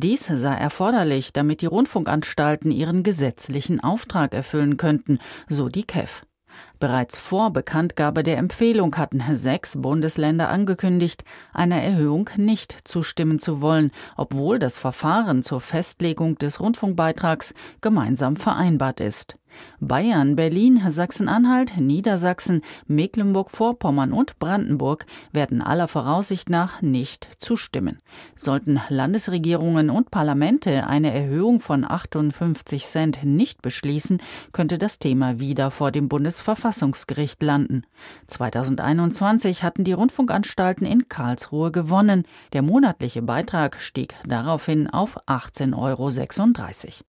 Dies sei erforderlich, damit die Rundfunkanstalten ihren gesetzlichen Auftrag erfüllen könnten, so die KEF. Bereits vor Bekanntgabe der Empfehlung hatten sechs Bundesländer angekündigt, einer Erhöhung nicht zustimmen zu wollen, obwohl das Verfahren zur Festlegung des Rundfunkbeitrags gemeinsam vereinbart ist. Bayern, Berlin, Sachsen-Anhalt, Niedersachsen, Mecklenburg-Vorpommern und Brandenburg werden aller Voraussicht nach nicht zustimmen. Sollten Landesregierungen und Parlamente eine Erhöhung von 58 Cent nicht beschließen, könnte das Thema wieder vor dem Bundesverfassungsgericht landen. 2021 hatten die Rundfunkanstalten in Karlsruhe gewonnen. Der monatliche Beitrag stieg daraufhin auf 18,36 Euro.